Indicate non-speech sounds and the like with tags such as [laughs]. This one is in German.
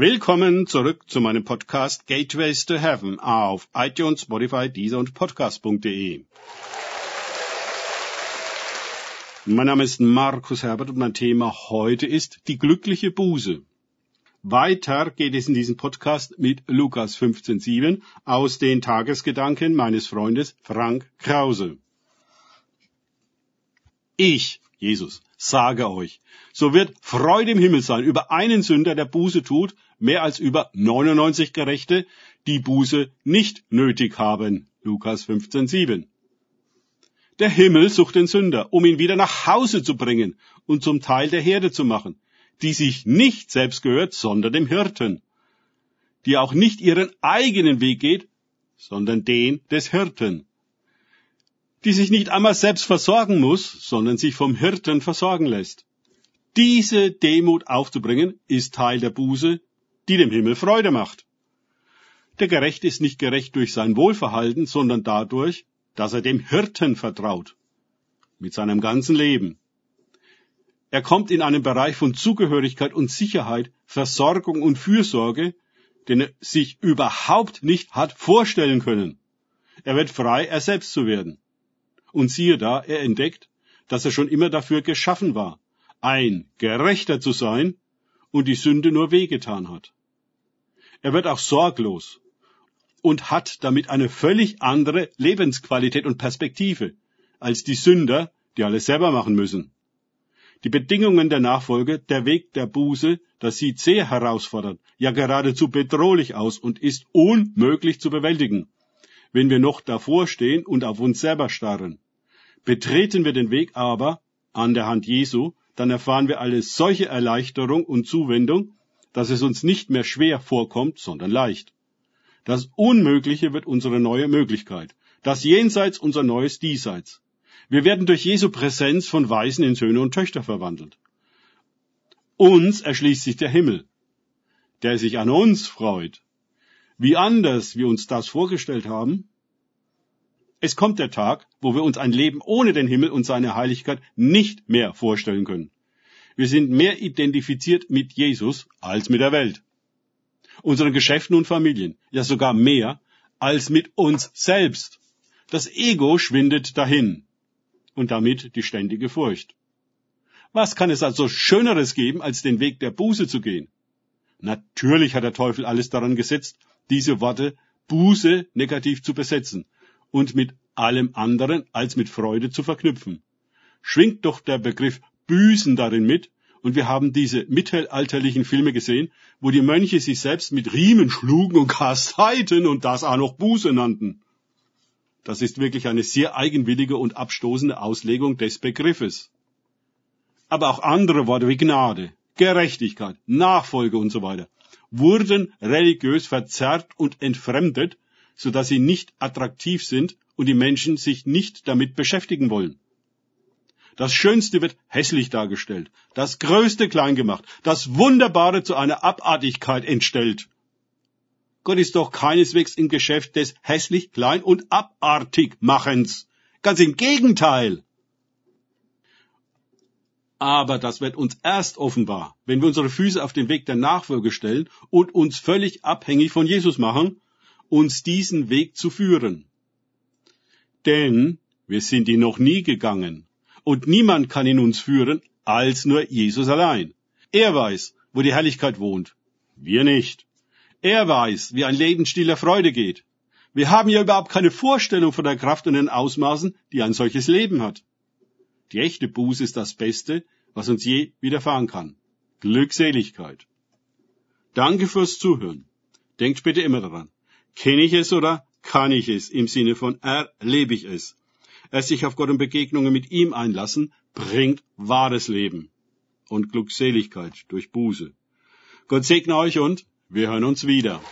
Willkommen zurück zu meinem Podcast Gateways to Heaven auf iTunes, Spotify, Deezer und Podcast.de. Mein Name ist Markus Herbert und mein Thema heute ist die glückliche Buße. Weiter geht es in diesem Podcast mit Lukas 15.7 aus den Tagesgedanken meines Freundes Frank Krause. Ich, Jesus, sage euch, so wird Freude im Himmel sein über einen Sünder, der Buße tut, mehr als über 99 Gerechte, die Buße nicht nötig haben. Lukas 15.7. Der Himmel sucht den Sünder, um ihn wieder nach Hause zu bringen und zum Teil der Herde zu machen, die sich nicht selbst gehört, sondern dem Hirten, die auch nicht ihren eigenen Weg geht, sondern den des Hirten, die sich nicht einmal selbst versorgen muss, sondern sich vom Hirten versorgen lässt. Diese Demut aufzubringen, ist Teil der Buße, die dem Himmel Freude macht. Der Gerechte ist nicht gerecht durch sein Wohlverhalten, sondern dadurch, dass er dem Hirten vertraut. Mit seinem ganzen Leben. Er kommt in einen Bereich von Zugehörigkeit und Sicherheit, Versorgung und Fürsorge, den er sich überhaupt nicht hat vorstellen können. Er wird frei, er selbst zu werden. Und siehe da, er entdeckt, dass er schon immer dafür geschaffen war, ein Gerechter zu sein und die Sünde nur wehgetan hat. Er wird auch sorglos und hat damit eine völlig andere Lebensqualität und Perspektive als die Sünder, die alles selber machen müssen. Die Bedingungen der Nachfolge, der Weg der Buße, das sieht sehr herausfordernd, ja geradezu bedrohlich aus und ist unmöglich zu bewältigen, wenn wir noch davor stehen und auf uns selber starren. Betreten wir den Weg aber an der Hand Jesu, dann erfahren wir alle solche Erleichterung und Zuwendung, dass es uns nicht mehr schwer vorkommt, sondern leicht. Das Unmögliche wird unsere neue Möglichkeit. Das Jenseits unser neues Diesseits. Wir werden durch Jesu Präsenz von Weisen in Söhne und Töchter verwandelt. Uns erschließt sich der Himmel, der sich an uns freut. Wie anders wir uns das vorgestellt haben? Es kommt der Tag, wo wir uns ein Leben ohne den Himmel und seine Heiligkeit nicht mehr vorstellen können. Wir sind mehr identifiziert mit Jesus als mit der Welt, unseren Geschäften und Familien, ja sogar mehr als mit uns selbst. Das Ego schwindet dahin und damit die ständige Furcht. Was kann es also Schöneres geben, als den Weg der Buße zu gehen? Natürlich hat der Teufel alles daran gesetzt, diese Worte Buße negativ zu besetzen und mit allem anderen als mit Freude zu verknüpfen. Schwingt doch der Begriff Büßen darin mit, und wir haben diese mittelalterlichen Filme gesehen, wo die Mönche sich selbst mit Riemen schlugen und [laughs] kasteiten und das auch noch Buße nannten. Das ist wirklich eine sehr eigenwillige und abstoßende Auslegung des Begriffes. Aber auch andere Worte wie Gnade, Gerechtigkeit, Nachfolge und so weiter wurden religiös verzerrt und entfremdet, so dass sie nicht attraktiv sind und die Menschen sich nicht damit beschäftigen wollen. Das Schönste wird hässlich dargestellt, das Größte klein gemacht, das Wunderbare zu einer Abartigkeit entstellt. Gott ist doch keineswegs im Geschäft des hässlich, klein und abartig Machens. Ganz im Gegenteil. Aber das wird uns erst offenbar, wenn wir unsere Füße auf den Weg der Nachfolge stellen und uns völlig abhängig von Jesus machen, uns diesen Weg zu führen. Denn wir sind ihn noch nie gegangen und niemand kann in uns führen als nur Jesus allein. Er weiß, wo die Herrlichkeit wohnt. Wir nicht. Er weiß, wie ein Lebensstil der Freude geht. Wir haben ja überhaupt keine Vorstellung von der Kraft und den Ausmaßen, die ein solches Leben hat. Die echte Buße ist das Beste, was uns je widerfahren kann. Glückseligkeit. Danke fürs Zuhören. Denkt bitte immer daran. Kenne ich es oder kann ich es im Sinne von erlebe ich es? es sich auf Gott und Begegnungen mit ihm einlassen, bringt wahres Leben und Glückseligkeit durch Buße. Gott segne euch und wir hören uns wieder.